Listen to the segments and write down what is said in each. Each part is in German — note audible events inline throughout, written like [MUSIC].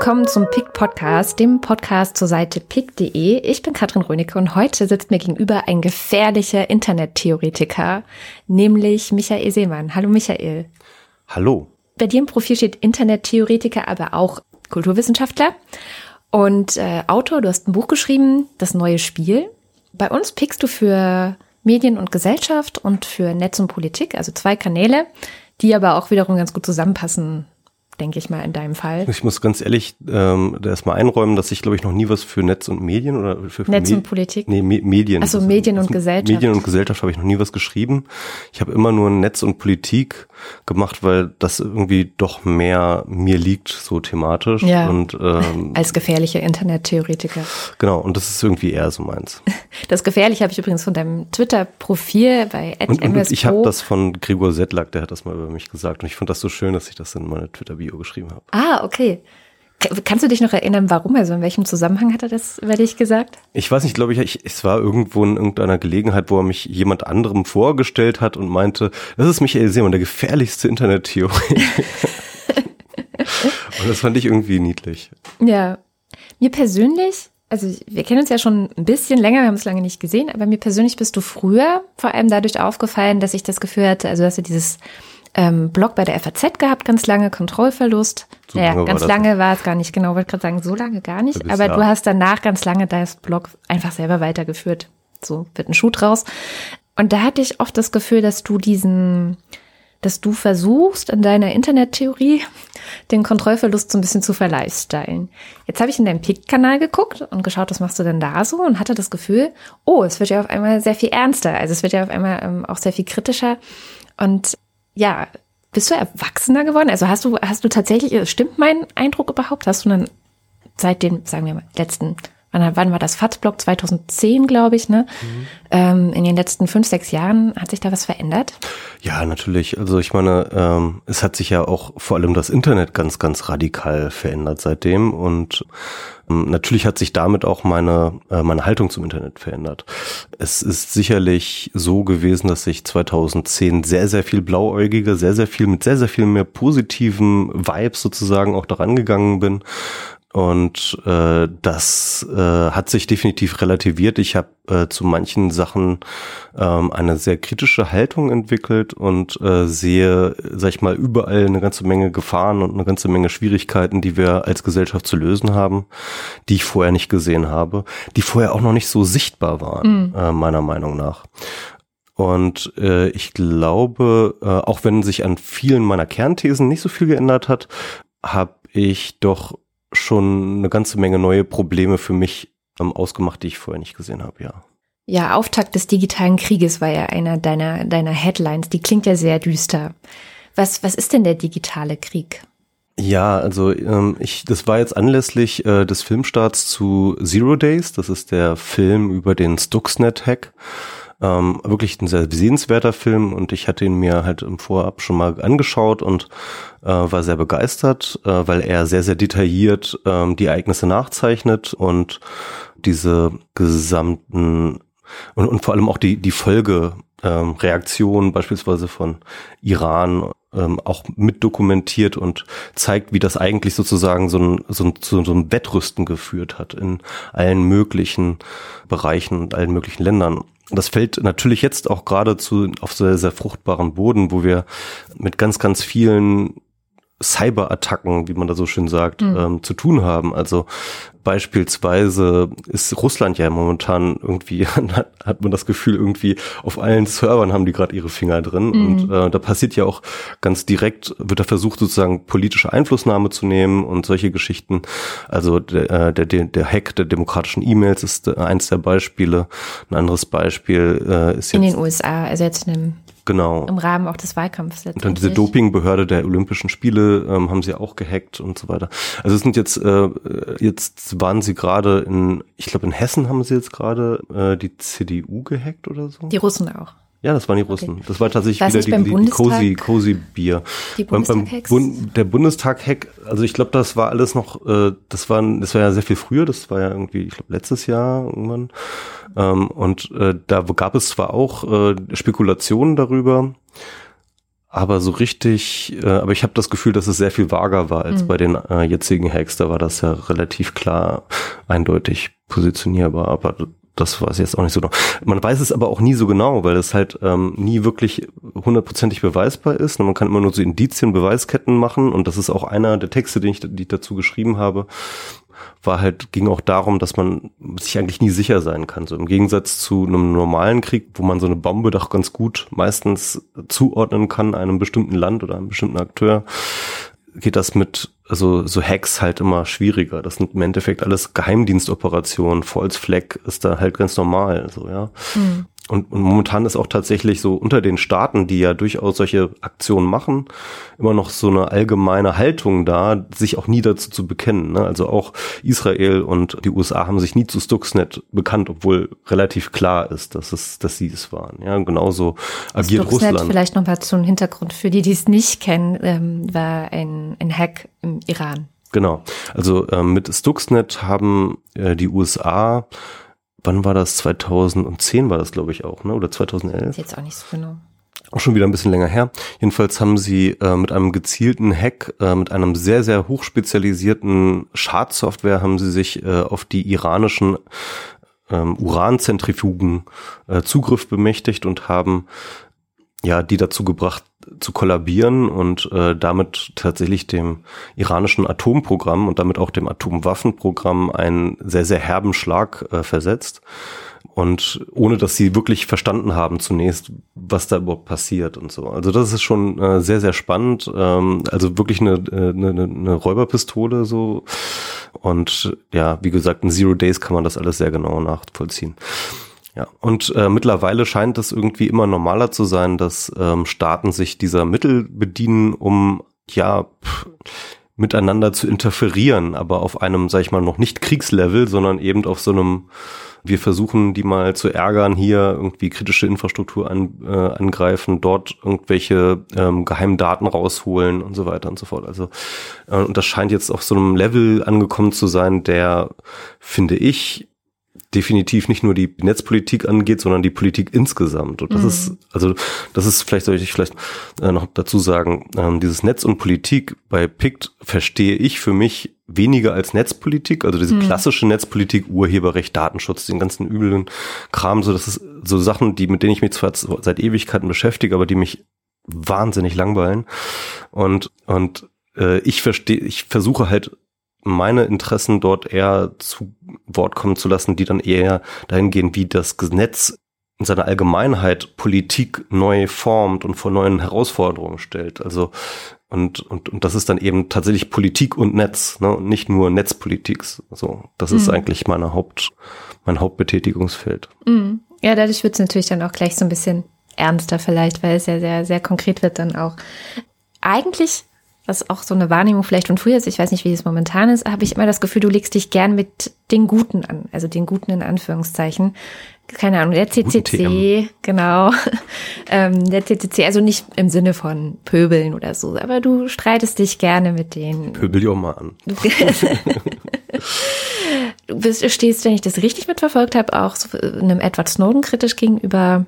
willkommen zum PIC Podcast, dem Podcast zur Seite pic.de. Ich bin Katrin Rönecke und heute sitzt mir gegenüber ein gefährlicher Internettheoretiker, nämlich Michael Seemann. Hallo Michael. Hallo. Bei dir im Profil steht Internettheoretiker, aber auch Kulturwissenschaftler und äh, Autor. Du hast ein Buch geschrieben, Das neue Spiel. Bei uns pickst du für Medien und Gesellschaft und für Netz und Politik, also zwei Kanäle, die aber auch wiederum ganz gut zusammenpassen denke ich mal, in deinem Fall. Ich muss ganz ehrlich ähm, erstmal einräumen, dass ich, glaube ich, noch nie was für Netz und Medien oder für, für Netz Me und Politik? Nee, Me Medien. Also Medien und Gesellschaft. Medien und Gesellschaft habe ich noch nie was geschrieben. Ich habe immer nur Netz und Politik gemacht, weil das irgendwie doch mehr mir liegt, so thematisch. Ja. Und, ähm, [LAUGHS] Als gefährlicher Internettheoretiker. Genau, und das ist irgendwie eher so meins. [LAUGHS] Das Gefährliche habe ich übrigens von deinem Twitter-Profil bei und, und ich habe das von Gregor Sedlak, der hat das mal über mich gesagt. Und ich fand das so schön, dass ich das in meine Twitter-Bio geschrieben habe. Ah, okay. Kannst du dich noch erinnern, warum? Also in welchem Zusammenhang hat er das über dich gesagt? Ich weiß nicht, glaube ich, ich, es war irgendwo in irgendeiner Gelegenheit, wo er mich jemand anderem vorgestellt hat und meinte, das ist Michael Seemann, der gefährlichste Internettheorie. [LAUGHS] und das fand ich irgendwie niedlich. Ja. Mir persönlich, also wir kennen uns ja schon ein bisschen länger, wir haben es lange nicht gesehen, aber mir persönlich bist du früher vor allem dadurch aufgefallen, dass ich das Gefühl hatte, also dass du dieses ähm, Blog bei der FAZ gehabt, ganz lange Kontrollverlust. So naja, lange ganz war lange war es gar nicht, genau, wollte gerade sagen, so lange gar nicht. Aber ja. du hast danach ganz lange das Blog einfach selber weitergeführt. So wird ein Schuh draus. Und da hatte ich oft das Gefühl, dass du diesen, dass du versuchst, in deiner Internettheorie den Kontrollverlust so ein bisschen zu verlifestylen. Jetzt habe ich in deinem Pick-Kanal geguckt und geschaut, was machst du denn da so und hatte das Gefühl, oh, es wird ja auf einmal sehr viel ernster. Also es wird ja auf einmal ähm, auch sehr viel kritischer. Und ja, bist du erwachsener geworden? Also hast du, hast du tatsächlich, stimmt mein Eindruck überhaupt? Hast du dann seit den, sagen wir mal, letzten, wann, wann war das FATS-Blog? 2010, glaube ich, ne? Mhm. Ähm, in den letzten fünf, sechs Jahren hat sich da was verändert? Ja, natürlich. Also ich meine, ähm, es hat sich ja auch vor allem das Internet ganz, ganz radikal verändert seitdem und ähm, natürlich hat sich damit auch meine, äh, meine Haltung zum Internet verändert. Es ist sicherlich so gewesen, dass ich 2010 sehr, sehr viel blauäugiger, sehr, sehr viel mit sehr, sehr viel mehr positiven Vibes sozusagen auch daran gegangen bin. Und äh, das äh, hat sich definitiv relativiert. Ich habe äh, zu manchen Sachen ähm, eine sehr kritische Haltung entwickelt und äh, sehe, sag ich mal, überall eine ganze Menge Gefahren und eine ganze Menge Schwierigkeiten, die wir als Gesellschaft zu lösen haben, die ich vorher nicht gesehen habe, die vorher auch noch nicht so sichtbar waren, mhm. äh, meiner Meinung nach. Und äh, ich glaube, äh, auch wenn sich an vielen meiner Kernthesen nicht so viel geändert hat, habe ich doch schon eine ganze Menge neue Probleme für mich ähm, ausgemacht, die ich vorher nicht gesehen habe, ja. Ja, Auftakt des digitalen Krieges war ja einer deiner, deiner Headlines. Die klingt ja sehr düster. Was, was ist denn der digitale Krieg? Ja, also ähm, ich, das war jetzt anlässlich äh, des Filmstarts zu Zero Days. Das ist der Film über den Stuxnet-Hack. Ähm, wirklich ein sehr sehenswerter Film und ich hatte ihn mir halt im Vorab schon mal angeschaut und äh, war sehr begeistert, äh, weil er sehr, sehr detailliert ähm, die Ereignisse nachzeichnet und diese gesamten und, und vor allem auch die, die Folge ähm, beispielsweise von Iran ähm, auch mit dokumentiert und zeigt, wie das eigentlich sozusagen so ein, so ein, so ein Wettrüsten geführt hat in allen möglichen Bereichen und allen möglichen Ländern das fällt natürlich jetzt auch geradezu auf sehr, sehr fruchtbaren Boden, wo wir mit ganz, ganz vielen Cyberattacken, wie man da so schön sagt, mhm. ähm, zu tun haben. Also beispielsweise ist Russland ja momentan irgendwie, [LAUGHS] hat man das Gefühl, irgendwie auf allen Servern haben die gerade ihre Finger drin. Mhm. Und äh, da passiert ja auch ganz direkt, wird da versucht, sozusagen politische Einflussnahme zu nehmen und solche Geschichten. Also der, äh, der, der Hack der demokratischen E-Mails ist äh, eins der Beispiele. Ein anderes Beispiel äh, ist jetzt. In den USA, also jetzt in einem Genau. Im Rahmen auch des Wahlkampfs. Und dann diese Dopingbehörde der Olympischen Spiele ähm, haben sie auch gehackt und so weiter. Also es sind jetzt, äh, jetzt waren sie gerade in, ich glaube in Hessen haben sie jetzt gerade äh, die CDU gehackt oder so. Die Russen auch. Ja, das waren die Russen. Okay. Das war tatsächlich Weiß wieder die, die, die Cozy, Cozy Bier. Die beim, beim Bund, der Bundestag-Hack, also ich glaube, das war alles noch, äh, das war, das war ja sehr viel früher, das war ja irgendwie, ich glaube, letztes Jahr irgendwann. Ähm, und äh, da gab es zwar auch äh, Spekulationen darüber, aber so richtig, äh, aber ich habe das Gefühl, dass es sehr viel vager war als mhm. bei den äh, jetzigen Hacks. Da war das ja relativ klar, eindeutig positionierbar, aber das weiß ich jetzt auch nicht so genau. Man weiß es aber auch nie so genau, weil es halt ähm, nie wirklich hundertprozentig beweisbar ist. Und man kann immer nur so Indizien, Beweisketten machen und das ist auch einer der Texte, den ich, die ich dazu geschrieben habe, war halt, ging auch darum, dass man sich eigentlich nie sicher sein kann. So im Gegensatz zu einem normalen Krieg, wo man so eine Bombe doch ganz gut meistens zuordnen kann, einem bestimmten Land oder einem bestimmten Akteur, geht das mit also so Hacks halt immer schwieriger. Das sind im Endeffekt alles Geheimdienstoperationen. False Flag ist da halt ganz normal, so ja. Mhm. Und, und momentan ist auch tatsächlich so unter den Staaten, die ja durchaus solche Aktionen machen, immer noch so eine allgemeine Haltung da, sich auch nie dazu zu bekennen. Ne? Also auch Israel und die USA haben sich nie zu Stuxnet bekannt, obwohl relativ klar ist, dass es, dass sie es waren. Ja, genauso agiert Stuxnet Russland. Vielleicht noch mal zum Hintergrund für die, die es nicht kennen, ähm, war ein, ein Hack im Iran. Genau. Also ähm, mit Stuxnet haben äh, die USA wann war das? 2010 war das, glaube ich, auch, ne? Oder 2011? Ist jetzt auch nicht so genau. Auch schon wieder ein bisschen länger her. Jedenfalls haben sie äh, mit einem gezielten Hack, äh, mit einem sehr, sehr hochspezialisierten Schadsoftware haben sie sich äh, auf die iranischen ähm, Uranzentrifugen äh, Zugriff bemächtigt und haben ja die dazu gebracht, zu kollabieren und äh, damit tatsächlich dem iranischen Atomprogramm und damit auch dem Atomwaffenprogramm einen sehr, sehr herben Schlag äh, versetzt. Und ohne dass sie wirklich verstanden haben zunächst, was da überhaupt passiert und so. Also das ist schon äh, sehr, sehr spannend. Ähm, also wirklich eine, äh, eine, eine Räuberpistole so. Und ja, wie gesagt, in Zero Days kann man das alles sehr genau nachvollziehen. Ja, und äh, mittlerweile scheint es irgendwie immer normaler zu sein, dass ähm, Staaten sich dieser Mittel bedienen, um ja pff, miteinander zu interferieren, aber auf einem, sag ich mal, noch nicht Kriegslevel, sondern eben auf so einem, wir versuchen die mal zu ärgern, hier irgendwie kritische Infrastruktur an, äh, angreifen, dort irgendwelche ähm, geheimen Daten rausholen und so weiter und so fort. Also äh, und das scheint jetzt auf so einem Level angekommen zu sein, der, finde ich, definitiv nicht nur die Netzpolitik angeht, sondern die Politik insgesamt. Und das mhm. ist, also das ist, vielleicht soll ich vielleicht äh, noch dazu sagen, ähm, dieses Netz und Politik bei PICT verstehe ich für mich weniger als Netzpolitik, also diese mhm. klassische Netzpolitik, Urheberrecht, Datenschutz, den ganzen üblen Kram, so das ist so Sachen, die mit denen ich mich zwar seit Ewigkeiten beschäftige, aber die mich wahnsinnig langweilen. Und und äh, ich verstehe, ich versuche halt meine Interessen dort eher zu Wort kommen zu lassen, die dann eher dahin gehen, wie das Netz in seiner Allgemeinheit Politik neu formt und vor neuen Herausforderungen stellt. Also und, und, und das ist dann eben tatsächlich Politik und Netz, ne? und nicht nur Netzpolitik. So, das mhm. ist eigentlich meine Haupt, mein Hauptbetätigungsfeld. Mhm. Ja, dadurch wird es natürlich dann auch gleich so ein bisschen ernster vielleicht, weil es ja sehr, sehr konkret wird dann auch. Eigentlich was auch so eine Wahrnehmung vielleicht von früher ist, ich weiß nicht, wie es momentan ist, habe ich immer das Gefühl, du legst dich gern mit den Guten an, also den Guten in Anführungszeichen. Keine Ahnung, der CCC, genau. [LAUGHS] ähm, der CCC, also nicht im Sinne von Pöbeln oder so, aber du streitest dich gerne mit denen. Pöbel dich auch mal an. [LAUGHS] du bist, stehst, wenn ich das richtig mitverfolgt habe, auch so einem Edward Snowden kritisch gegenüber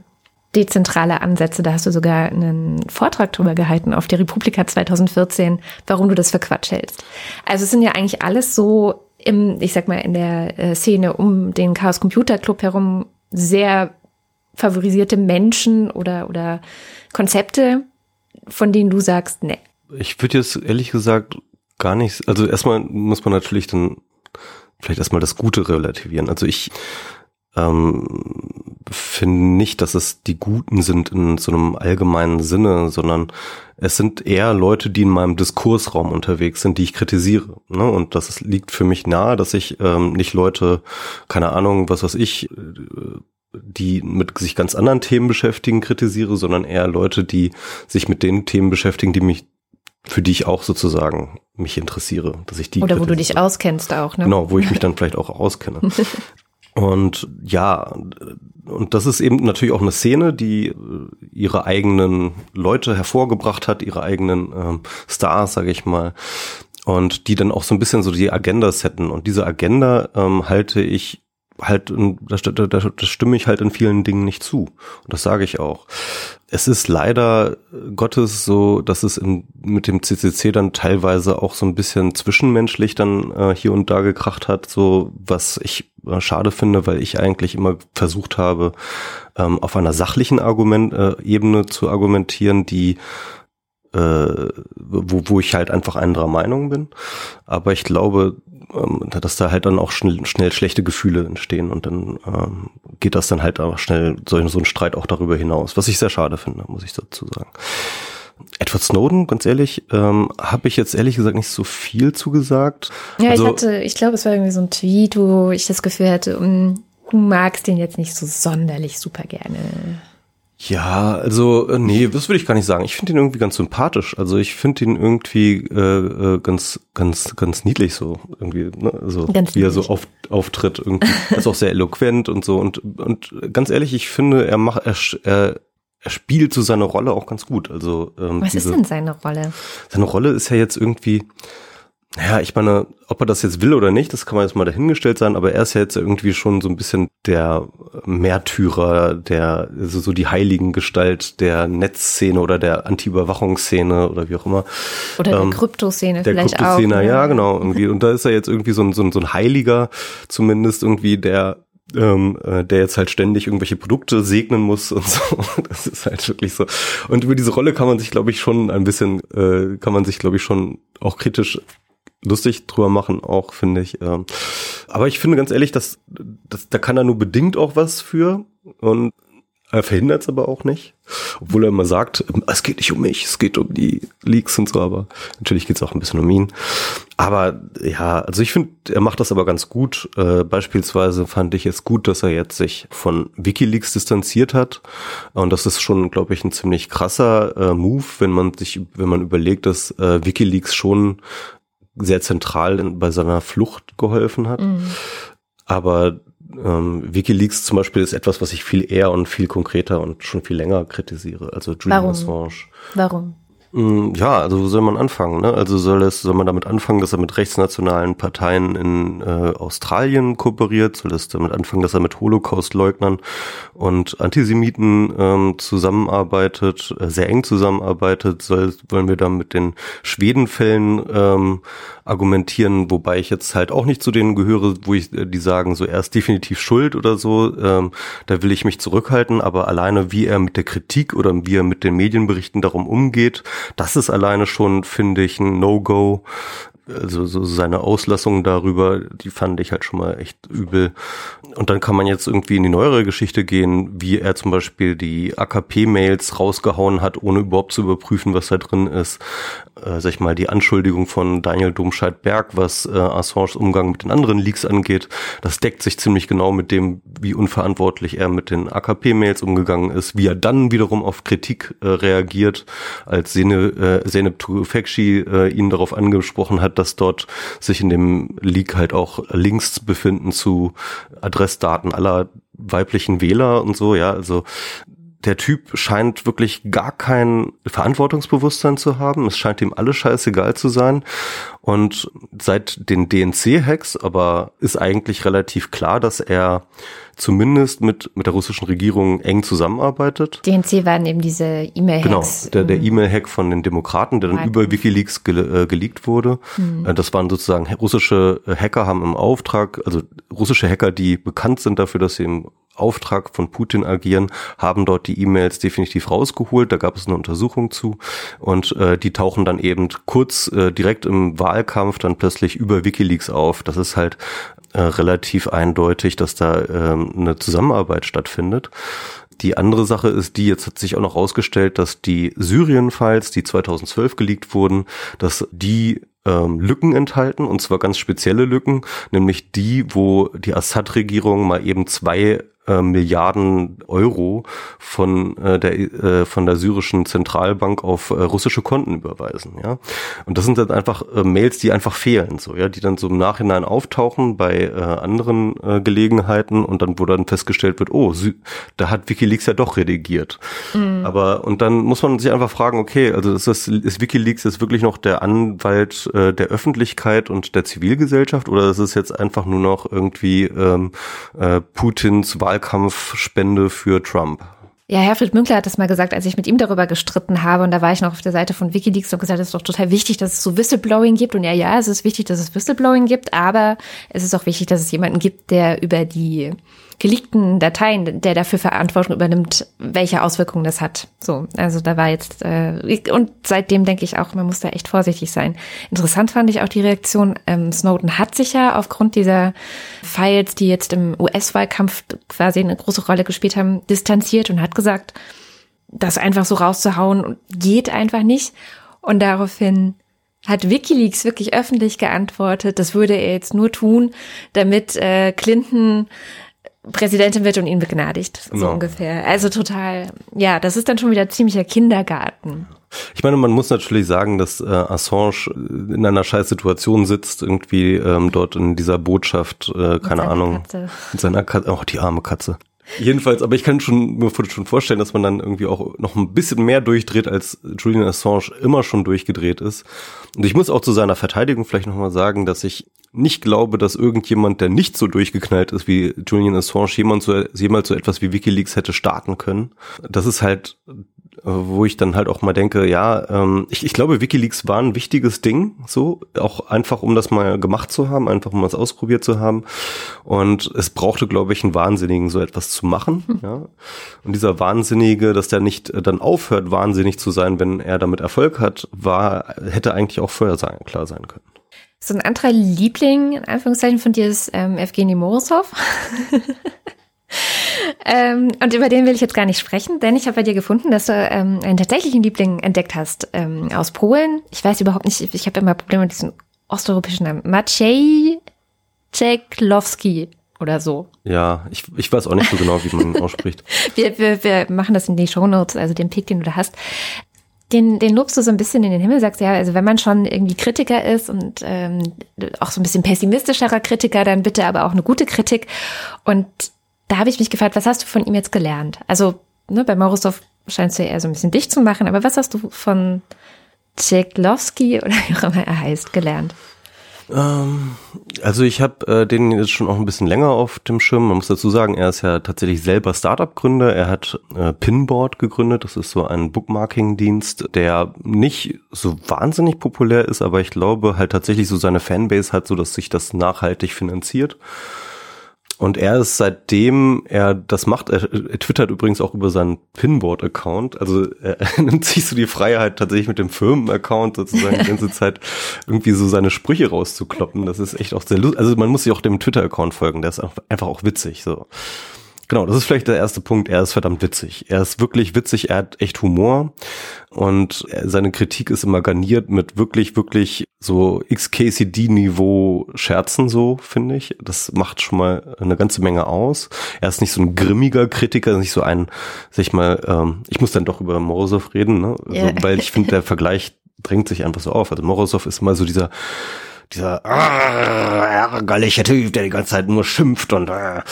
dezentrale Ansätze. Da hast du sogar einen Vortrag drüber gehalten auf der Republika 2014, warum du das für Quatsch hältst. Also es sind ja eigentlich alles so im, ich sag mal, in der äh, Szene um den Chaos Computer Club herum sehr favorisierte Menschen oder, oder Konzepte, von denen du sagst, ne. Ich würde jetzt ehrlich gesagt gar nicht, also erstmal muss man natürlich dann vielleicht erstmal das Gute relativieren. Also ich ähm, finde nicht, dass es die Guten sind in so einem allgemeinen Sinne, sondern es sind eher Leute, die in meinem Diskursraum unterwegs sind, die ich kritisiere. Ne? Und das liegt für mich nahe, dass ich ähm, nicht Leute, keine Ahnung, was weiß ich, äh, die mit sich ganz anderen Themen beschäftigen, kritisiere, sondern eher Leute, die sich mit den Themen beschäftigen, die mich für die ich auch sozusagen mich interessiere, dass ich die oder wo du dich auskennst auch, ne? Genau, wo ich mich [LAUGHS] dann vielleicht auch auskenne. Und ja, und das ist eben natürlich auch eine Szene, die äh, ihre eigenen Leute hervorgebracht hat, ihre eigenen ähm, Stars, sage ich mal, und die dann auch so ein bisschen so die Agenda setten. Und diese Agenda ähm, halte ich halt, da, da, da, da stimme ich halt in vielen Dingen nicht zu. Und das sage ich auch. Es ist leider Gottes so, dass es in, mit dem CCC dann teilweise auch so ein bisschen zwischenmenschlich dann äh, hier und da gekracht hat, so was ich äh, schade finde, weil ich eigentlich immer versucht habe, ähm, auf einer sachlichen Argument, äh, Ebene zu argumentieren, die äh, wo, wo ich halt einfach anderer Meinung bin. Aber ich glaube, ähm, dass da halt dann auch schnell, schnell schlechte Gefühle entstehen und dann ähm, geht das dann halt auch schnell so, so ein Streit auch darüber hinaus, was ich sehr schade finde, muss ich dazu sagen. Edward Snowden, ganz ehrlich, ähm, habe ich jetzt ehrlich gesagt nicht so viel zugesagt. Ja, also, ich hatte, ich glaube, es war irgendwie so ein Tweet, wo ich das Gefühl hatte, um, du magst den jetzt nicht so sonderlich super gerne. Ja, also äh, nee, das würde ich gar nicht sagen. Ich finde ihn irgendwie ganz sympathisch. Also ich finde ihn irgendwie äh, äh, ganz, ganz, ganz niedlich so irgendwie, ne? also ganz wie er so oft auftritt. Irgendwie er ist auch sehr eloquent und so. Und und ganz ehrlich, ich finde, er macht er, er er spielt so seine Rolle auch ganz gut. Also ähm, was diese, ist denn seine Rolle? Seine Rolle ist ja jetzt irgendwie ja, ich meine, ob er das jetzt will oder nicht, das kann man jetzt mal dahingestellt sein, aber er ist ja jetzt irgendwie schon so ein bisschen der Märtyrer, der, also so die heiligen Gestalt der Netzszene oder der Anti-Überwachungsszene oder wie auch immer. Oder ähm, der Kryptoszene der vielleicht Kryptoszene, auch. Ja, ja, genau, irgendwie. Und da ist er jetzt irgendwie so ein, so ein, so ein Heiliger, zumindest irgendwie, der ähm, äh, der jetzt halt ständig irgendwelche Produkte segnen muss und [LAUGHS] so. Das ist halt wirklich so. Und über diese Rolle kann man sich, glaube ich, schon ein bisschen, äh, kann man sich, glaube ich, schon auch kritisch lustig drüber machen, auch finde ich. Ähm. Aber ich finde ganz ehrlich, dass, dass da kann er nur bedingt auch was für und er verhindert es aber auch nicht, obwohl er immer sagt, es geht nicht um mich, es geht um die Leaks und so, aber natürlich geht es auch ein bisschen um ihn. Aber ja, also ich finde, er macht das aber ganz gut. Äh, beispielsweise fand ich es gut, dass er jetzt sich von WikiLeaks distanziert hat. Und das ist schon, glaube ich, ein ziemlich krasser äh, Move, wenn man sich, wenn man überlegt, dass äh, WikiLeaks schon sehr zentral bei seiner Flucht geholfen hat. Mhm. Aber ähm, WikiLeaks zum Beispiel ist etwas, was ich viel eher und viel konkreter und schon viel länger kritisiere. Also Julian? Assange. Warum? Mm, ja, also wo soll man anfangen? Ne? Also soll es, soll man damit anfangen, dass er mit rechtsnationalen Parteien in äh, Australien kooperiert? Soll es damit anfangen, dass er mit Holocaust-Leugnern und Antisemiten ähm, zusammenarbeitet, äh, sehr eng zusammenarbeitet? Soll, wollen wir da mit den Schwedenfällen ähm, argumentieren, wobei ich jetzt halt auch nicht zu denen gehöre, wo ich äh, die sagen, so er ist definitiv schuld oder so. Ähm, da will ich mich zurückhalten, aber alleine wie er mit der Kritik oder wie er mit den Medienberichten darum umgeht, das ist alleine schon, finde ich, ein No-Go also so seine Auslassungen darüber, die fand ich halt schon mal echt übel. Und dann kann man jetzt irgendwie in die neuere Geschichte gehen, wie er zum Beispiel die AKP-Mails rausgehauen hat, ohne überhaupt zu überprüfen, was da drin ist. Äh, sag ich mal, die Anschuldigung von Daniel Domscheit-Berg, was äh, Assange's Umgang mit den anderen Leaks angeht, das deckt sich ziemlich genau mit dem, wie unverantwortlich er mit den AKP-Mails umgegangen ist, wie er dann wiederum auf Kritik äh, reagiert, als Sene, äh, Zeynep Tufekci äh, ihn darauf angesprochen hat, dass dort sich in dem Leak halt auch Links befinden zu Adressdaten aller weiblichen Wähler und so, ja, also der Typ scheint wirklich gar kein Verantwortungsbewusstsein zu haben. Es scheint ihm alles scheißegal zu sein. Und seit den DNC-Hacks aber ist eigentlich relativ klar, dass er zumindest mit, mit der russischen Regierung eng zusammenarbeitet. DNC waren eben diese E-Mail-Hacks. Genau, der, der E-Mail-Hack von den Demokraten, der dann über Wikileaks ge, äh, geleakt wurde. Mhm. Das waren sozusagen russische Hacker haben im Auftrag, also russische Hacker, die bekannt sind dafür, dass sie im Auftrag von Putin agieren, haben dort die E-Mails definitiv rausgeholt. Da gab es eine Untersuchung zu und äh, die tauchen dann eben kurz äh, direkt im Wahlkampf dann plötzlich über WikiLeaks auf. Das ist halt äh, relativ eindeutig, dass da ähm, eine Zusammenarbeit stattfindet. Die andere Sache ist die, jetzt hat sich auch noch herausgestellt, dass die Syrien-Files, die 2012 geleakt wurden, dass die ähm, Lücken enthalten, und zwar ganz spezielle Lücken, nämlich die, wo die Assad-Regierung mal eben zwei äh, Milliarden Euro von äh, der äh, von der syrischen Zentralbank auf äh, russische Konten überweisen, ja. Und das sind dann einfach äh, Mails, die einfach fehlen, so ja, die dann so im Nachhinein auftauchen bei äh, anderen äh, Gelegenheiten und dann wo dann festgestellt wird, oh, Sy da hat WikiLeaks ja doch redigiert. Mhm. Aber und dann muss man sich einfach fragen, okay, also ist das ist WikiLeaks jetzt wirklich noch der Anwalt äh, der Öffentlichkeit und der Zivilgesellschaft oder ist es jetzt einfach nur noch irgendwie ähm, äh, Putins Wahl Wahlkampfspende für Trump. Ja, Herfried Münkler hat das mal gesagt, als ich mit ihm darüber gestritten habe. Und da war ich noch auf der Seite von Wikileaks und gesagt, es ist doch total wichtig, dass es so Whistleblowing gibt. Und ja, ja, es ist wichtig, dass es Whistleblowing gibt, aber es ist auch wichtig, dass es jemanden gibt, der über die geleakten Dateien, der dafür Verantwortung übernimmt, welche Auswirkungen das hat. So, also da war jetzt äh, und seitdem denke ich auch, man muss da echt vorsichtig sein. Interessant fand ich auch die Reaktion. Ähm, Snowden hat sich ja aufgrund dieser Files, die jetzt im US-Wahlkampf quasi eine große Rolle gespielt haben, distanziert und hat gesagt, das einfach so rauszuhauen geht einfach nicht. Und daraufhin hat WikiLeaks wirklich öffentlich geantwortet, das würde er jetzt nur tun, damit äh, Clinton Präsidentin wird und ihn begnadigt, so genau. ungefähr. Also total, ja, das ist dann schon wieder ziemlicher Kindergarten. Ich meine, man muss natürlich sagen, dass äh, Assange in einer scheiß Situation sitzt, irgendwie ähm, dort in dieser Botschaft, äh, keine Ahnung, Katze. mit seiner Katze, oh, die arme Katze. Jedenfalls, aber ich kann schon, mir schon vorstellen, dass man dann irgendwie auch noch ein bisschen mehr durchdreht, als Julian Assange immer schon durchgedreht ist. Und ich muss auch zu seiner Verteidigung vielleicht nochmal sagen, dass ich nicht glaube, dass irgendjemand, der nicht so durchgeknallt ist wie Julian Assange, jemand so, jemals so etwas wie Wikileaks hätte starten können. Das ist halt wo ich dann halt auch mal denke, ja, ähm, ich, ich glaube, WikiLeaks war ein wichtiges Ding, so, auch einfach, um das mal gemacht zu haben, einfach um es ausprobiert zu haben. Und es brauchte, glaube ich, einen Wahnsinnigen, so etwas zu machen, hm. ja. Und dieser Wahnsinnige, dass der nicht äh, dann aufhört, wahnsinnig zu sein, wenn er damit Erfolg hat, war, hätte eigentlich auch vorher sein, klar sein können. So ein anderer Liebling, in Anführungszeichen, von dir ist ähm, Evgeny Morozov. [LAUGHS] [LAUGHS] ähm, und über den will ich jetzt gar nicht sprechen, denn ich habe bei dir gefunden, dass du ähm, einen tatsächlichen Liebling entdeckt hast ähm, aus Polen. Ich weiß überhaupt nicht, ich habe immer Probleme mit diesem osteuropäischen Namen. Maciej Czeklowski oder so. Ja, ich, ich weiß auch nicht so genau, wie man ihn [LAUGHS] ausspricht. wir, wir, wir machen das in die Show Notes, also den Pick, den du da hast. Den, den lobst du so ein bisschen in den Himmel, sagst ja, also wenn man schon irgendwie Kritiker ist und ähm, auch so ein bisschen pessimistischerer Kritiker, dann bitte aber auch eine gute Kritik. Und da habe ich mich gefragt, was hast du von ihm jetzt gelernt? Also ne, bei Morozov scheinst du ja eher so ein bisschen dicht zu machen, aber was hast du von Tcheklowski [LAUGHS] oder wie auch immer er heißt, gelernt? Ähm, also ich habe äh, den jetzt schon auch ein bisschen länger auf dem Schirm. Man muss dazu sagen, er ist ja tatsächlich selber Startup-Gründer. Er hat äh, Pinboard gegründet. Das ist so ein Bookmarking-Dienst, der nicht so wahnsinnig populär ist, aber ich glaube halt tatsächlich so seine Fanbase hat, so dass sich das nachhaltig finanziert. Und er ist seitdem er das macht, er, er twittert übrigens auch über seinen Pinboard-Account. Also er, [LAUGHS] er nimmt sich so die Freiheit, tatsächlich mit dem Firmen-Account sozusagen die ganze Zeit irgendwie so seine Sprüche rauszukloppen. Das ist echt auch sehr lustig. Also man muss sich auch dem Twitter-Account folgen, der ist einfach auch witzig. So. Genau, das ist vielleicht der erste Punkt. Er ist verdammt witzig. Er ist wirklich witzig, er hat echt Humor und seine Kritik ist immer garniert mit wirklich, wirklich so XKCD-Niveau Scherzen so, finde ich. Das macht schon mal eine ganze Menge aus. Er ist nicht so ein grimmiger Kritiker, nicht so ein, sag ich mal, ähm, ich muss dann doch über Morozov reden, ne? Also, yeah. weil ich finde, der Vergleich [LAUGHS] drängt sich einfach so auf. Also Morozov ist mal so dieser dieser ah, ärgerliche Typ, der die ganze Zeit nur schimpft und, äh,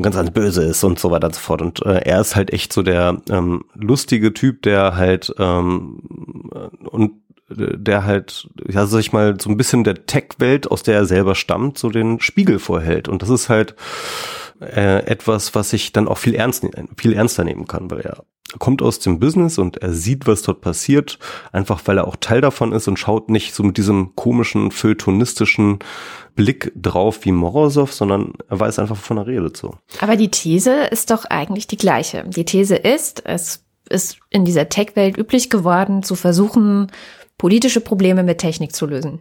ganz, ganz böse ist und so weiter und so fort. Und äh, er ist halt echt so der ähm, lustige Typ, der halt ähm, und der halt, ja, sag ich mal, so ein bisschen der Tech-Welt, aus der er selber stammt, so den Spiegel vorhält. Und das ist halt äh, etwas, was ich dann auch viel ernst, viel ernster nehmen kann, weil er kommt aus dem Business und er sieht, was dort passiert, einfach weil er auch Teil davon ist und schaut nicht so mit diesem komischen, feuilletonistischen Blick drauf wie Morozov, sondern er weiß einfach, wovon er redet so. Aber die These ist doch eigentlich die gleiche. Die These ist, es ist in dieser Tech-Welt üblich geworden, zu versuchen, politische Probleme mit Technik zu lösen.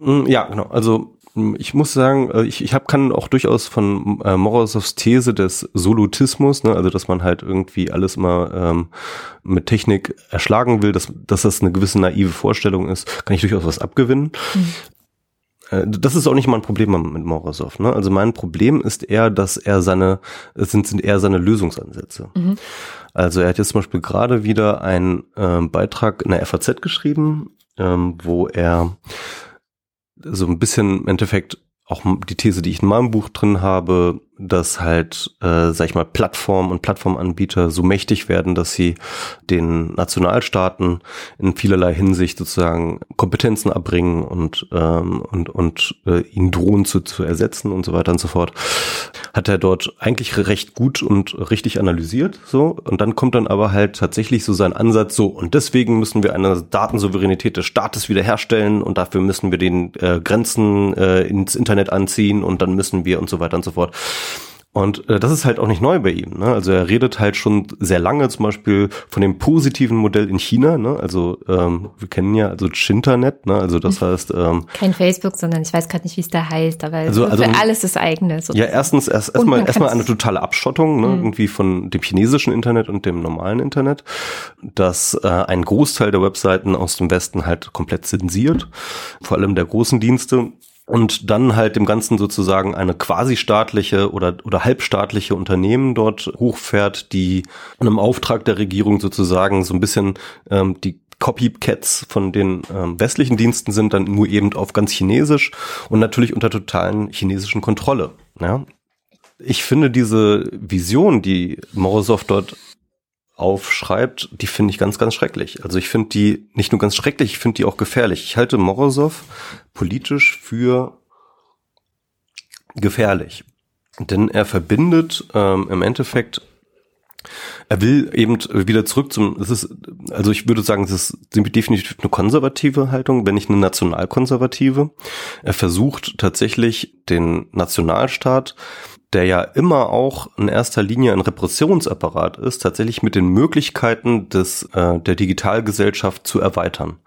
Mm, ja, genau. Also ich muss sagen, äh, ich, ich hab, kann auch durchaus von äh, Morozovs These des Solutismus, ne, also dass man halt irgendwie alles immer ähm, mit Technik erschlagen will, dass, dass das eine gewisse naive Vorstellung ist, kann ich durchaus was abgewinnen. Mhm. äh, das ist auch nicht mein Problem mit Morozov. Ne? Also mein Problem ist eher, dass er seine, es sind, sind eher seine Lösungsansätze. Mhm. Also er hat jetzt zum Beispiel gerade wieder einen äh, Beitrag in der FAZ geschrieben, ähm, wo er so ein bisschen im Endeffekt auch die These, die ich in meinem Buch drin habe, dass halt, äh, sag ich mal, Plattformen und Plattformanbieter so mächtig werden, dass sie den Nationalstaaten in vielerlei Hinsicht sozusagen Kompetenzen abbringen und ähm, und und äh, ihn drohen zu, zu ersetzen und so weiter und so fort. Hat er dort eigentlich recht gut und richtig analysiert, so und dann kommt dann aber halt tatsächlich so sein Ansatz so und deswegen müssen wir eine Datensouveränität des Staates wiederherstellen und dafür müssen wir den äh, Grenzen äh, ins Internet anziehen und dann müssen wir und so weiter und so fort. Und äh, das ist halt auch nicht neu bei ihm. Ne? Also er redet halt schon sehr lange zum Beispiel von dem positiven Modell in China. Ne? Also ähm, wir kennen ja also Chinternet. Ne? Also das heißt ähm, kein Facebook, sondern ich weiß gerade nicht, wie es da heißt, aber also, also alles das eigene. Sozusagen. Ja, erstens erst erstmal erstmal eine totale Abschottung ne? Mhm. irgendwie von dem chinesischen Internet und dem normalen Internet, dass äh, ein Großteil der Webseiten aus dem Westen halt komplett zensiert, vor allem der großen Dienste und dann halt dem Ganzen sozusagen eine quasi staatliche oder, oder halbstaatliche Unternehmen dort hochfährt, die einem Auftrag der Regierung sozusagen so ein bisschen ähm, die Copycats von den ähm, westlichen Diensten sind, dann nur eben auf ganz Chinesisch und natürlich unter totalen chinesischen Kontrolle. Ja? Ich finde diese Vision, die Morozov dort aufschreibt, die finde ich ganz, ganz schrecklich. Also ich finde die nicht nur ganz schrecklich, ich finde die auch gefährlich. Ich halte Morozov politisch für gefährlich. Denn er verbindet ähm, im Endeffekt, er will eben wieder zurück zum, das ist, also ich würde sagen, es ist definitiv eine konservative Haltung, wenn nicht eine nationalkonservative. Er versucht tatsächlich den Nationalstaat der ja immer auch in erster Linie ein Repressionsapparat ist, tatsächlich mit den Möglichkeiten des äh, der Digitalgesellschaft zu erweitern.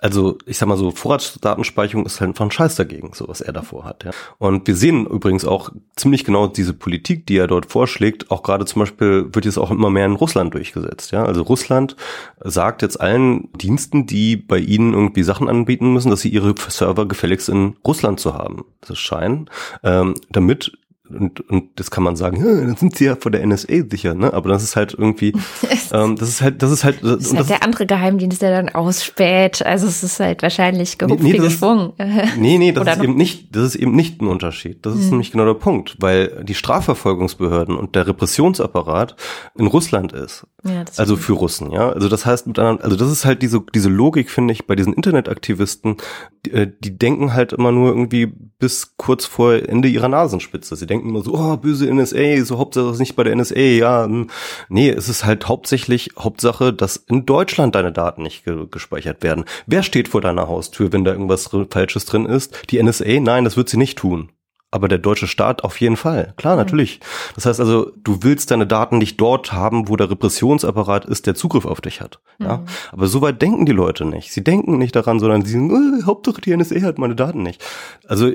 Also ich sag mal so, Vorratsdatenspeicherung ist halt einfach ein Scheiß dagegen, so was er davor hat. Ja. Und wir sehen übrigens auch ziemlich genau diese Politik, die er dort vorschlägt. Auch gerade zum Beispiel wird jetzt auch immer mehr in Russland durchgesetzt. Ja. Also Russland sagt jetzt allen Diensten, die bei ihnen irgendwie Sachen anbieten müssen, dass sie ihre Server gefälligst in Russland zu haben. Das scheinen, ähm, damit und, und das kann man sagen, dann sind sie ja vor der NSA sicher, ne? Aber das ist halt irgendwie, [LAUGHS] ähm, das ist halt, das ist halt, das ist halt der andere Geheimdienst, der dann ausspäht. Also es ist halt wahrscheinlich gehupft nee, nee, gesprungen. [LAUGHS] nee, nee, das ist eben nicht, das ist eben nicht ein Unterschied. Das ist hm. nämlich genau der Punkt, weil die Strafverfolgungsbehörden und der Repressionsapparat in Russland ist. Ja, also für Russen, ja. Also das heißt, also das ist halt diese, diese Logik, finde ich, bei diesen Internetaktivisten, die, äh, die denken halt immer nur irgendwie bis kurz vor Ende ihrer Nasenspitze. Sie denken immer so, oh, böse NSA, so Hauptsache ist nicht bei der NSA, ja. Hm. Nee, es ist halt hauptsächlich Hauptsache, dass in Deutschland deine Daten nicht ge gespeichert werden. Wer steht vor deiner Haustür, wenn da irgendwas Falsches drin ist? Die NSA? Nein, das wird sie nicht tun. Aber der deutsche Staat auf jeden Fall. Klar, natürlich. Das heißt also, du willst deine Daten nicht dort haben, wo der Repressionsapparat ist, der Zugriff auf dich hat. Ja? Mhm. Aber so weit denken die Leute nicht. Sie denken nicht daran, sondern sie sind, äh, Hauptsache die NSA hat meine Daten nicht. Also,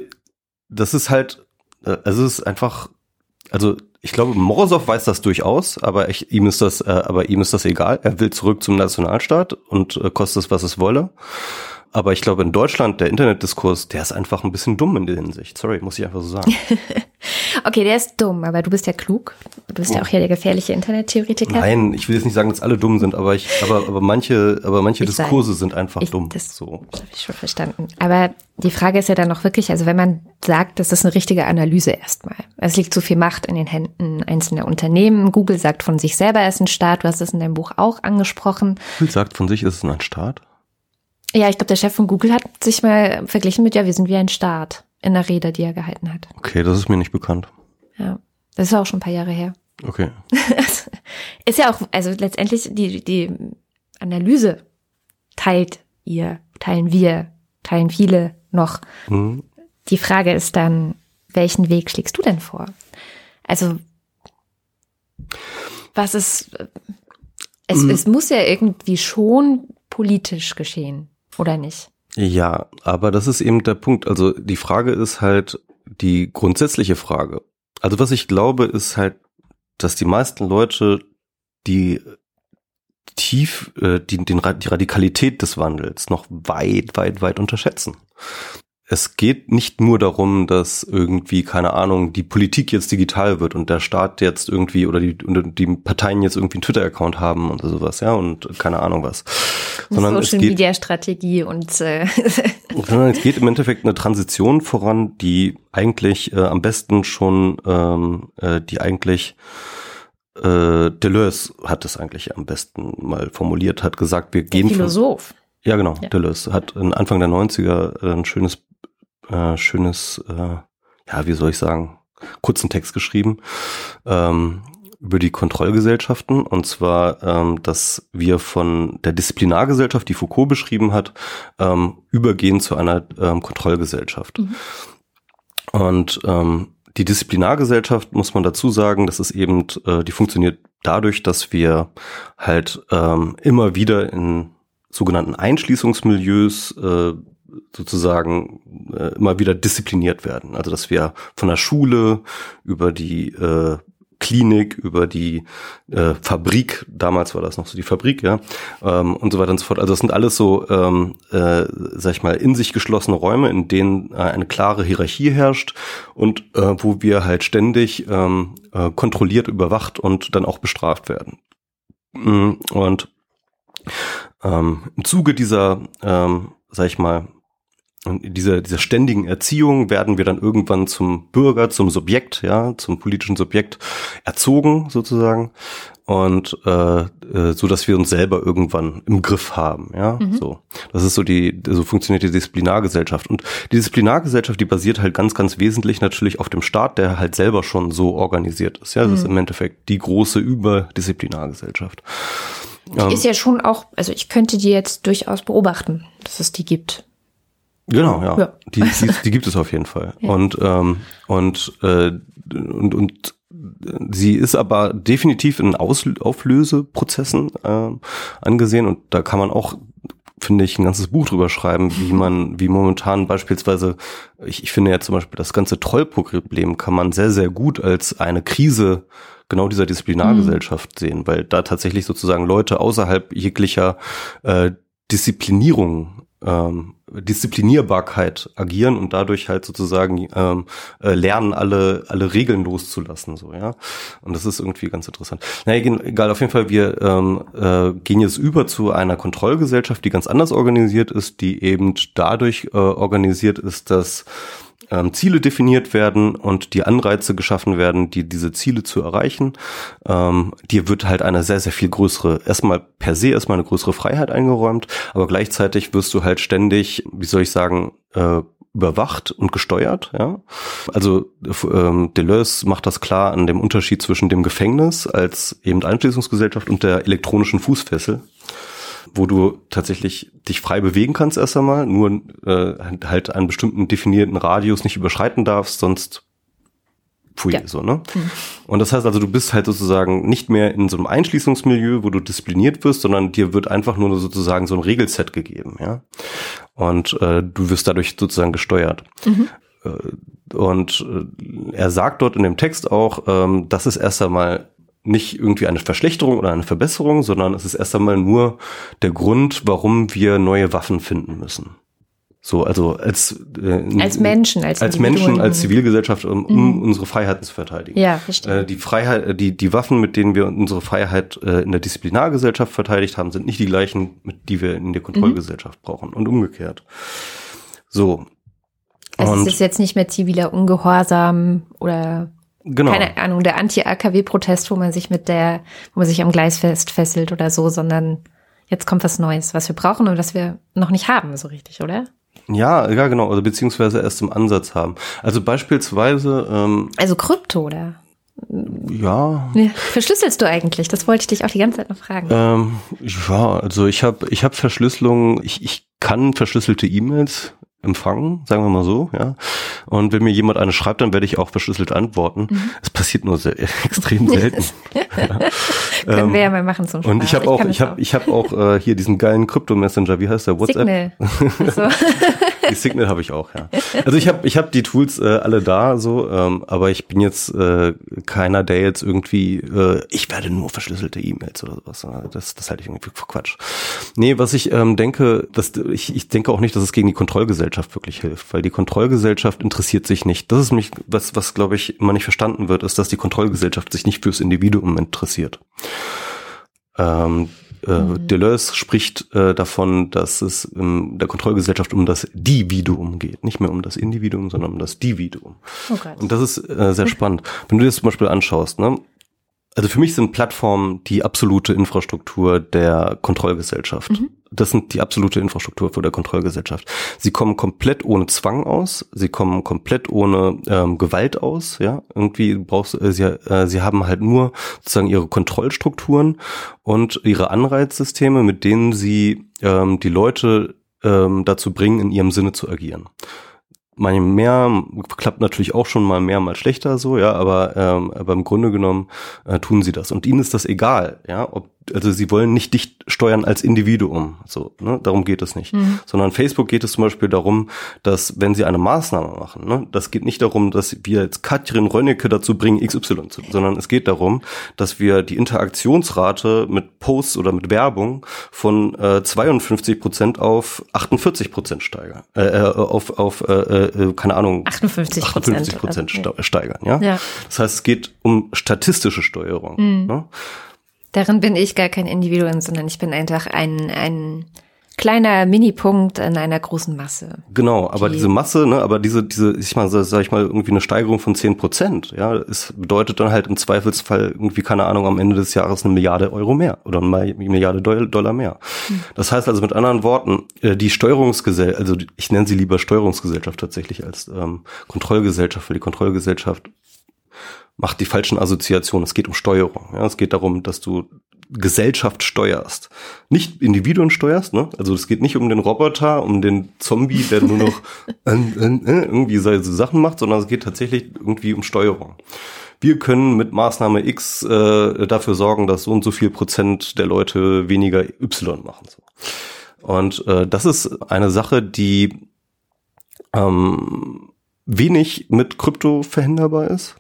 das ist halt, äh, also es ist einfach, also ich glaube, Morozov weiß das durchaus, aber ich, ihm ist das, äh, aber ihm ist das egal. Er will zurück zum Nationalstaat und äh, kostet es, was es wolle. Aber ich glaube, in Deutschland, der Internetdiskurs, der ist einfach ein bisschen dumm in der Hinsicht. Sorry, muss ich einfach so sagen. [LAUGHS] okay, der ist dumm, aber du bist ja klug. Du bist ja auch hier der gefährliche Internettheoretiker. Nein, ich will jetzt nicht sagen, dass alle dumm sind, aber ich, aber, aber manche, aber manche ich Diskurse sei, sind einfach ich, dumm. Das so. habe ich schon verstanden. Aber die Frage ist ja dann noch wirklich, also wenn man sagt, das ist eine richtige Analyse erstmal. Es liegt zu viel Macht in den Händen einzelner Unternehmen. Google sagt von sich selber, er ist ein Staat. Du hast es in deinem Buch auch angesprochen. Google sagt von sich, es ist ein Staat? Ja, ich glaube, der Chef von Google hat sich mal verglichen mit, ja, wir sind wie ein Staat in der Rede, die er gehalten hat. Okay, das ist mir nicht bekannt. Ja, das ist auch schon ein paar Jahre her. Okay. [LAUGHS] ist ja auch, also letztendlich die, die Analyse teilt ihr, teilen wir, teilen viele noch. Mhm. Die Frage ist dann, welchen Weg schlägst du denn vor? Also, was ist, es, mhm. es muss ja irgendwie schon politisch geschehen oder nicht? Ja, aber das ist eben der Punkt. Also die Frage ist halt die grundsätzliche Frage. Also was ich glaube, ist halt, dass die meisten Leute die tief äh, die, den, die Radikalität des Wandels noch weit, weit, weit unterschätzen. es geht nicht nur darum, dass irgendwie, keine Ahnung, die Politik jetzt digital wird und der Staat jetzt irgendwie oder die, die Parteien jetzt irgendwie einen Twitter-Account haben und sowas, ja, und keine Ahnung was. Sondern Social Media Strategie und äh [LAUGHS] sondern es geht im Endeffekt eine Transition voran, die eigentlich äh, am besten schon, ähm, äh, die eigentlich äh, Deleuze hat es eigentlich am besten mal formuliert, hat gesagt, wir gehen. Der Philosoph. Von, ja, genau. Ja. Deleuze hat Anfang der 90er ein schönes äh, schönes, äh, ja, wie soll ich sagen, kurzen Text geschrieben ähm, über die Kontrollgesellschaften. Und zwar, ähm, dass wir von der Disziplinargesellschaft, die Foucault beschrieben hat, ähm, übergehen zu einer ähm, Kontrollgesellschaft. Mhm. Und ähm, die Disziplinargesellschaft, muss man dazu sagen, das ist eben, äh, die funktioniert dadurch, dass wir halt ähm, immer wieder in sogenannten Einschließungsmilieus äh, sozusagen äh, immer wieder diszipliniert werden. Also dass wir von der Schule über die äh, Klinik, über die äh, Fabrik, damals war das noch so die Fabrik, ja, ähm, und so weiter und so fort. Also das sind alles so, ähm, äh, sag ich mal, in sich geschlossene Räume, in denen äh, eine klare Hierarchie herrscht und äh, wo wir halt ständig ähm, äh, kontrolliert, überwacht und dann auch bestraft werden. Mm, und ähm, im Zuge dieser, ähm, sag ich mal, und in dieser, dieser ständigen Erziehung werden wir dann irgendwann zum Bürger, zum Subjekt, ja, zum politischen Subjekt erzogen sozusagen und äh, äh, so, dass wir uns selber irgendwann im Griff haben, ja, mhm. so. Das ist so die, so funktioniert die Disziplinargesellschaft und die Disziplinargesellschaft, die basiert halt ganz, ganz wesentlich natürlich auf dem Staat, der halt selber schon so organisiert ist, ja. Das mhm. ist im Endeffekt die große Überdisziplinargesellschaft. Die ähm, ist ja schon auch, also ich könnte die jetzt durchaus beobachten, dass es die gibt. Genau, ja. ja. Die, die, die, gibt es auf jeden Fall. Ja. Und, ähm, und, äh, und, und sie ist aber definitiv in Aus Auflöseprozessen äh, angesehen und da kann man auch finde ich, ein ganzes Buch drüber schreiben, wie [LAUGHS] man, wie momentan beispielsweise, ich, ich finde ja zum Beispiel das ganze Trollproblem kann man sehr, sehr gut als eine Krise genau dieser Disziplinargesellschaft mhm. sehen, weil da tatsächlich sozusagen Leute außerhalb jeglicher äh, Disziplinierung ähm, Disziplinierbarkeit agieren und dadurch halt sozusagen ähm, äh, lernen, alle alle Regeln loszulassen, so ja. Und das ist irgendwie ganz interessant. Naja, egal, auf jeden Fall, wir ähm, äh, gehen jetzt über zu einer Kontrollgesellschaft, die ganz anders organisiert ist, die eben dadurch äh, organisiert ist, dass ähm, Ziele definiert werden und die Anreize geschaffen werden, die diese Ziele zu erreichen. Ähm, dir wird halt eine sehr, sehr viel größere, erstmal per se erstmal eine größere Freiheit eingeräumt, aber gleichzeitig wirst du halt ständig, wie soll ich sagen, äh, überwacht und gesteuert. Ja? Also ähm, Deleuze macht das klar an dem Unterschied zwischen dem Gefängnis als eben Einschließungsgesellschaft und der elektronischen Fußfessel wo du tatsächlich dich frei bewegen kannst erst einmal, nur äh, halt einen bestimmten definierten Radius nicht überschreiten darfst, sonst pfui, ja. so, ne? Mhm. Und das heißt also, du bist halt sozusagen nicht mehr in so einem Einschließungsmilieu, wo du diszipliniert wirst, sondern dir wird einfach nur sozusagen so ein Regelset gegeben, ja? Und äh, du wirst dadurch sozusagen gesteuert. Mhm. Äh, und äh, er sagt dort in dem Text auch, ähm, das ist erst einmal nicht irgendwie eine Verschlechterung oder eine Verbesserung, sondern es ist erst einmal nur der Grund, warum wir neue Waffen finden müssen. So, also als äh, als Menschen, als, als Menschen, als Zivilgesellschaft, um, um mhm. unsere Freiheiten zu verteidigen. Ja, verstehe. Äh, die Freiheit, äh, die die Waffen, mit denen wir unsere Freiheit äh, in der Disziplinargesellschaft verteidigt haben, sind nicht die gleichen, mit die wir in der Kontrollgesellschaft mhm. brauchen und umgekehrt. So. Also und es ist jetzt nicht mehr ziviler Ungehorsam oder genau. keine Ahnung, der Anti-AKW-Protest, wo man sich mit der, wo man sich am Gleis fest fesselt oder so, sondern jetzt kommt was Neues, was wir brauchen und was wir noch nicht haben, so richtig, oder? Ja, ja, genau, also beziehungsweise erst im Ansatz haben. Also beispielsweise. Ähm, also Krypto, oder? Ja. ja. Verschlüsselst du eigentlich? Das wollte ich dich auch die ganze Zeit noch fragen. Ähm, ja, also ich habe ich hab Verschlüsselung, ich, ich kann verschlüsselte E-Mails empfangen, sagen wir mal so, ja. Und wenn mir jemand eine schreibt, dann werde ich auch verschlüsselt antworten. Mhm. Es passiert nur sehr, [LAUGHS] extrem selten. ja. [LAUGHS] Können wir ja mal machen zum Spaß. Und ich habe auch, ich habe, ich habe auch äh, hier diesen geilen Krypto-Messenger. Wie heißt der? WhatsApp. Signal. [LAUGHS] So. [LAUGHS] die Signal habe ich auch, ja. Also ich habe ich hab die Tools äh, alle da, so, ähm, aber ich bin jetzt äh, keiner, der jetzt irgendwie, äh, ich werde nur verschlüsselte E-Mails oder sowas. Das, das halte ich irgendwie für Quatsch. Nee, was ich ähm, denke, dass ich, ich denke auch nicht, dass es gegen die Kontrollgesellschaft wirklich hilft, weil die Kontrollgesellschaft interessiert sich nicht. Das ist nämlich was, was glaube ich immer nicht verstanden wird, ist, dass die Kontrollgesellschaft sich nicht fürs Individuum interessiert. Ähm, äh, mhm. Deleuze spricht äh, davon, dass es in der Kontrollgesellschaft um das Dividuum geht. Nicht mehr um das Individuum, sondern um das Dividuum. Oh Und das ist äh, sehr spannend. Wenn du dir das zum Beispiel anschaust, ne? Also für mich sind Plattformen die absolute Infrastruktur der Kontrollgesellschaft. Mhm. Das sind die absolute Infrastruktur für der Kontrollgesellschaft. Sie kommen komplett ohne Zwang aus, sie kommen komplett ohne ähm, Gewalt aus, ja. Irgendwie brauchst äh, sie, äh, sie haben halt nur sozusagen ihre Kontrollstrukturen und ihre Anreizsysteme, mit denen sie ähm, die Leute ähm, dazu bringen, in ihrem Sinne zu agieren mal mehr, klappt natürlich auch schon mal mehr, mal schlechter so, ja, aber, ähm, aber im Grunde genommen äh, tun sie das. Und ihnen ist das egal, ja, ob also sie wollen nicht dich steuern als Individuum, so, ne? darum geht es nicht. Mhm. Sondern Facebook geht es zum Beispiel darum, dass wenn sie eine Maßnahme machen, ne? das geht nicht darum, dass wir jetzt Katrin Rönnecke dazu bringen, XY zu, sondern es geht darum, dass wir die Interaktionsrate mit Posts oder mit Werbung von äh, 52 Prozent auf 48 Prozent steigern, äh, äh, auf, auf äh, äh, keine Ahnung, 58 Prozent steigern, ja? ja? Das heißt, es geht um statistische Steuerung. Mhm. Ne? Darin bin ich gar kein Individuum, sondern ich bin einfach ein, ein kleiner Minipunkt in einer großen Masse. Genau, aber die diese Masse, ne, aber diese, diese, ich mal, sag ich mal, irgendwie eine Steigerung von zehn Prozent, ja, es bedeutet dann halt im Zweifelsfall irgendwie, keine Ahnung, am Ende des Jahres eine Milliarde Euro mehr oder eine Milliarde Dollar mehr. Hm. Das heißt also mit anderen Worten, äh, die Steuerungsgesellschaft, also ich nenne sie lieber Steuerungsgesellschaft tatsächlich als ähm, Kontrollgesellschaft, weil die Kontrollgesellschaft macht die falschen Assoziationen. Es geht um Steuerung. Ja, es geht darum, dass du Gesellschaft steuerst. Nicht Individuen steuerst, ne? Also es geht nicht um den Roboter, um den Zombie, der nur noch [LAUGHS] äh, äh, irgendwie so Sachen macht, sondern es geht tatsächlich irgendwie um Steuerung. Wir können mit Maßnahme X äh, dafür sorgen, dass so und so viel Prozent der Leute weniger Y machen. So. Und äh, das ist eine Sache, die ähm, wenig mit Krypto verhinderbar ist.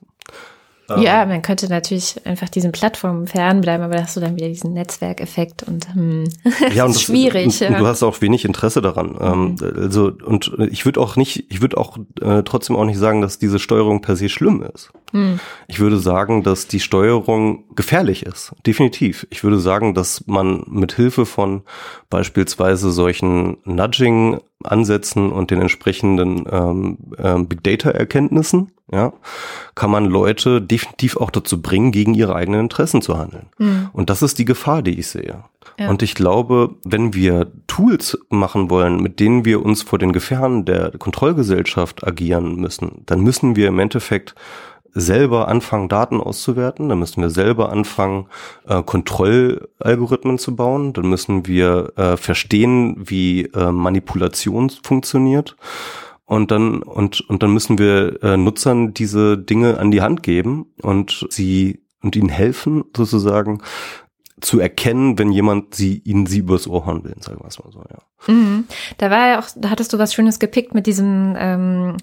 Ja, man könnte natürlich einfach diesen Plattformen fernbleiben, aber da hast du dann wieder diesen Netzwerkeffekt und hm, [LAUGHS] ja, und das ist schwierig. Und, ja. du hast auch wenig Interesse daran. Ähm, mhm. Also und ich würde auch nicht, ich würde auch äh, trotzdem auch nicht sagen, dass diese Steuerung per se schlimm ist. Mhm. Ich würde sagen, dass die Steuerung gefährlich ist, definitiv. Ich würde sagen, dass man mit Hilfe von beispielsweise solchen Nudging-Ansätzen und den entsprechenden ähm, ähm, Big Data-Erkenntnissen ja, kann man Leute definitiv auch dazu bringen, gegen ihre eigenen Interessen zu handeln. Mhm. Und das ist die Gefahr, die ich sehe. Ja. Und ich glaube, wenn wir Tools machen wollen, mit denen wir uns vor den Gefahren der Kontrollgesellschaft agieren müssen, dann müssen wir im Endeffekt selber anfangen, Daten auszuwerten, dann müssen wir selber anfangen, äh, Kontrollalgorithmen zu bauen, dann müssen wir äh, verstehen, wie äh, Manipulation funktioniert und dann, und, und dann müssen wir äh, Nutzern diese Dinge an die Hand geben und sie und ihnen helfen, sozusagen, zu erkennen, wenn jemand sie ihnen sie übers Ohr hauen will, sagen wir es mal so, ja. Mhm. Da war ja auch, da hattest du was Schönes gepickt mit diesem ähm,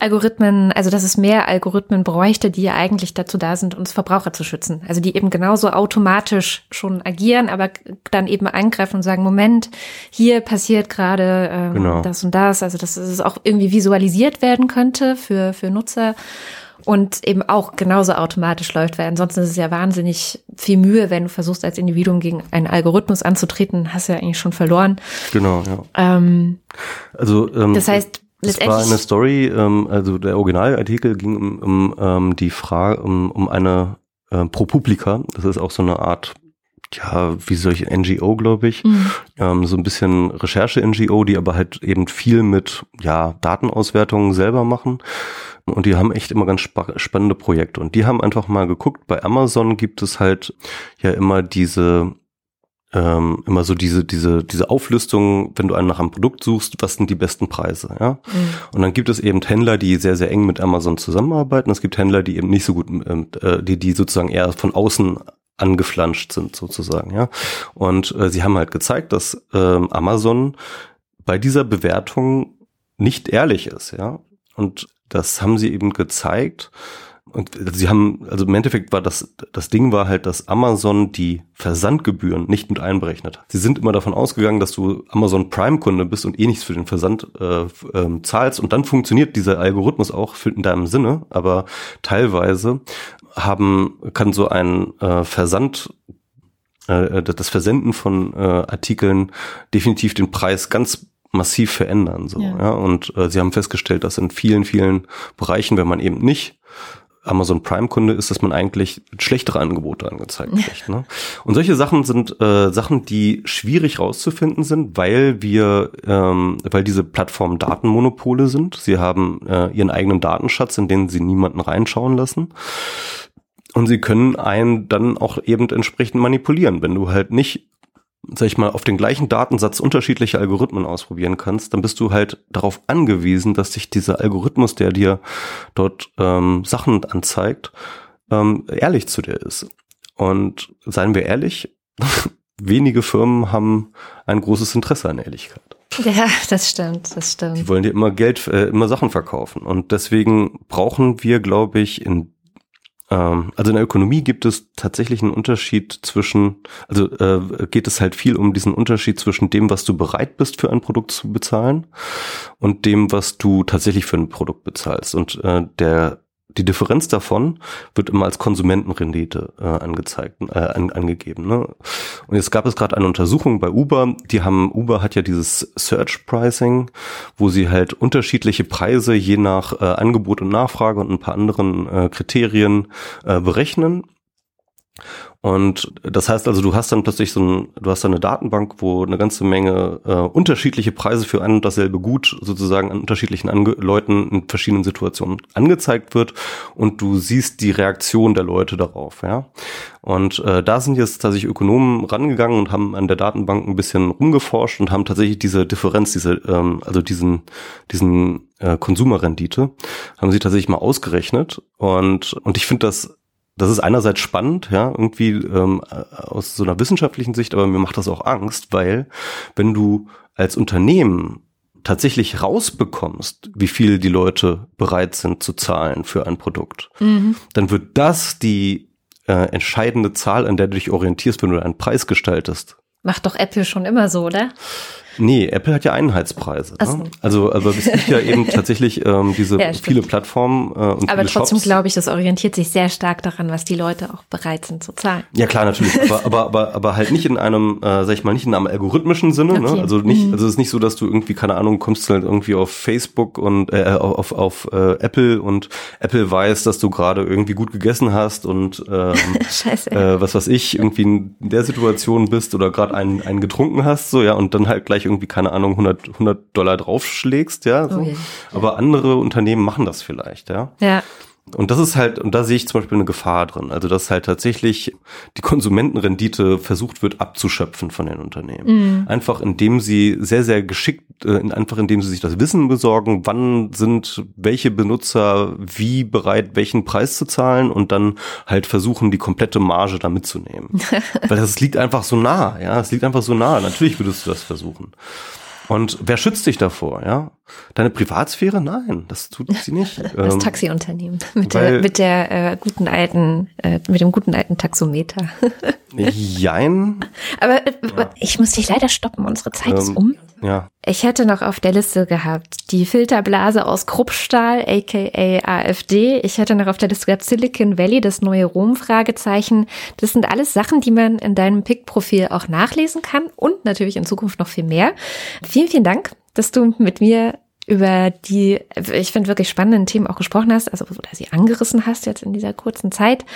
Algorithmen, also dass es mehr Algorithmen bräuchte, die ja eigentlich dazu da sind, uns Verbraucher zu schützen. Also die eben genauso automatisch schon agieren, aber dann eben eingreifen und sagen, Moment, hier passiert gerade ähm, genau. das und das. Also dass es auch irgendwie visualisiert werden könnte für, für Nutzer und eben auch genauso automatisch läuft, weil ansonsten ist es ja wahnsinnig viel Mühe, wenn du versuchst, als Individuum gegen einen Algorithmus anzutreten, hast du ja eigentlich schon verloren. Genau, ja. Ähm, also ähm, das heißt, es war eine Story, ähm, also der Originalartikel ging um, um ähm, die Frage, um, um eine äh, ProPublica, das ist auch so eine Art, ja, wie solche NGO, glaube ich, mhm. ähm, so ein bisschen Recherche-NGO, die aber halt eben viel mit, ja, Datenauswertungen selber machen. Und die haben echt immer ganz spa spannende Projekte. Und die haben einfach mal geguckt, bei Amazon gibt es halt ja immer diese ähm, immer so diese, diese, diese Auflistung, wenn du einen nach einem Produkt suchst, was sind die besten Preise, ja? Mhm. Und dann gibt es eben Händler, die sehr, sehr eng mit Amazon zusammenarbeiten. Es gibt Händler, die eben nicht so gut, ähm, äh, die, die sozusagen eher von außen angeflanscht sind, sozusagen, ja. Und äh, sie haben halt gezeigt, dass ähm, Amazon bei dieser Bewertung nicht ehrlich ist, ja. Und das haben sie eben gezeigt. Und sie haben, also im Endeffekt war das, das Ding war halt, dass Amazon die Versandgebühren nicht mit einberechnet. Sie sind immer davon ausgegangen, dass du Amazon Prime-Kunde bist und eh nichts für den Versand äh, äh, zahlst. Und dann funktioniert dieser Algorithmus auch in deinem Sinne. Aber teilweise haben, kann so ein äh, Versand äh, das Versenden von äh, Artikeln definitiv den Preis ganz massiv verändern. So, ja. ja? Und äh, sie haben festgestellt, dass in vielen, vielen Bereichen, wenn man eben nicht Amazon Prime-Kunde ist, dass man eigentlich schlechtere Angebote angezeigt kriegt. Ne? Und solche Sachen sind äh, Sachen, die schwierig rauszufinden sind, weil wir, ähm, weil diese Plattformen Datenmonopole sind. Sie haben äh, ihren eigenen Datenschatz, in den sie niemanden reinschauen lassen. Und sie können einen dann auch eben entsprechend manipulieren. Wenn du halt nicht sag ich mal, auf den gleichen Datensatz unterschiedliche Algorithmen ausprobieren kannst, dann bist du halt darauf angewiesen, dass sich dieser Algorithmus, der dir dort ähm, Sachen anzeigt, ähm, ehrlich zu dir ist. Und seien wir ehrlich, [LAUGHS] wenige Firmen haben ein großes Interesse an Ehrlichkeit. Ja, das stimmt, das stimmt. Die wollen dir immer Geld, äh, immer Sachen verkaufen. Und deswegen brauchen wir, glaube ich, in also in der Ökonomie gibt es tatsächlich einen Unterschied zwischen, also äh, geht es halt viel um diesen Unterschied zwischen dem, was du bereit bist für ein Produkt zu bezahlen und dem, was du tatsächlich für ein Produkt bezahlst. Und äh, der die Differenz davon wird immer als Konsumentenrendite äh, angezeigt, äh, an, angegeben. Ne? Und jetzt gab es gerade eine Untersuchung bei Uber. Die haben Uber hat ja dieses Search Pricing, wo sie halt unterschiedliche Preise je nach äh, Angebot und Nachfrage und ein paar anderen äh, Kriterien äh, berechnen. Und das heißt also, du hast dann plötzlich so ein, du hast eine Datenbank, wo eine ganze Menge äh, unterschiedliche Preise für ein und dasselbe Gut sozusagen an unterschiedlichen Ange Leuten in verschiedenen Situationen angezeigt wird und du siehst die Reaktion der Leute darauf, ja. Und äh, da sind jetzt tatsächlich Ökonomen rangegangen und haben an der Datenbank ein bisschen rumgeforscht und haben tatsächlich diese Differenz, diese, ähm, also diesen, diesen äh, Konsumerrendite, haben sie tatsächlich mal ausgerechnet. Und, und ich finde das das ist einerseits spannend, ja, irgendwie ähm, aus so einer wissenschaftlichen Sicht, aber mir macht das auch Angst, weil wenn du als Unternehmen tatsächlich rausbekommst, wie viel die Leute bereit sind zu zahlen für ein Produkt, mhm. dann wird das die äh, entscheidende Zahl, an der du dich orientierst, wenn du einen Preis gestaltest. Macht doch Apple schon immer so, oder? Nee, Apple hat ja Einheitspreise. Ne? So. Also, aber es gibt ja eben tatsächlich ähm, diese ja, viele Plattformen äh, und Aber trotzdem glaube ich, das orientiert sich sehr stark daran, was die Leute auch bereit sind zu zahlen. Ja klar, natürlich, aber, [LAUGHS] aber, aber, aber halt nicht in einem, äh, sag ich mal, nicht in einem algorithmischen Sinne. Ne? Okay. Ne? Also nicht, mhm. also es ist nicht so, dass du irgendwie, keine Ahnung, kommst halt irgendwie auf Facebook und äh, auf, auf äh, Apple und Apple weiß, dass du gerade irgendwie gut gegessen hast und ähm, [LAUGHS] Scheiße. Äh, was weiß ich, irgendwie in der Situation bist oder gerade einen, einen getrunken hast, so ja, und dann halt gleich irgendwie, keine Ahnung, 100, 100 Dollar draufschlägst, ja. So. Okay. Aber andere Unternehmen machen das vielleicht, ja. Ja. Und das ist halt, und da sehe ich zum Beispiel eine Gefahr drin. Also, dass halt tatsächlich die Konsumentenrendite versucht wird abzuschöpfen von den Unternehmen. Mhm. Einfach indem sie sehr, sehr geschickt, äh, einfach indem sie sich das Wissen besorgen, wann sind welche Benutzer wie bereit, welchen Preis zu zahlen und dann halt versuchen, die komplette Marge da mitzunehmen. [LAUGHS] Weil das liegt einfach so nah, ja. Es liegt einfach so nah. Natürlich würdest du das versuchen. Und wer schützt dich davor, ja? Deine Privatsphäre? Nein, das tut sie nicht. [LAUGHS] Das ähm, Taxiunternehmen [LAUGHS] mit der, mit der äh, guten alten, äh, mit dem guten alten Taxometer. [LAUGHS] Jein. Aber äh, ja. ich muss dich leider stoppen, unsere Zeit ähm, ist um. Ja. Ich hätte noch auf der Liste gehabt die Filterblase aus Kruppstahl, aka AfD. Ich hätte noch auf der Liste Silicon Valley, das neue Rom, Fragezeichen. Das sind alles Sachen, die man in deinem PIC-Profil auch nachlesen kann und natürlich in Zukunft noch viel mehr. Vielen, vielen Dank, dass du mit mir über die, ich finde, wirklich spannenden Themen auch gesprochen hast, also oder sie angerissen hast jetzt in dieser kurzen Zeit.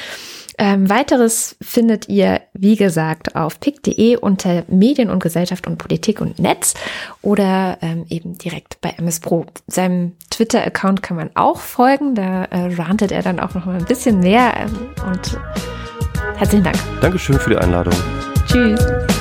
Ähm, weiteres findet ihr, wie gesagt, auf pick.de unter Medien und Gesellschaft und Politik und Netz oder ähm, eben direkt bei MS Pro. Seinem Twitter-Account kann man auch folgen, da äh, rantet er dann auch noch mal ein bisschen mehr ähm, und herzlichen Dank. Dankeschön für die Einladung. Tschüss.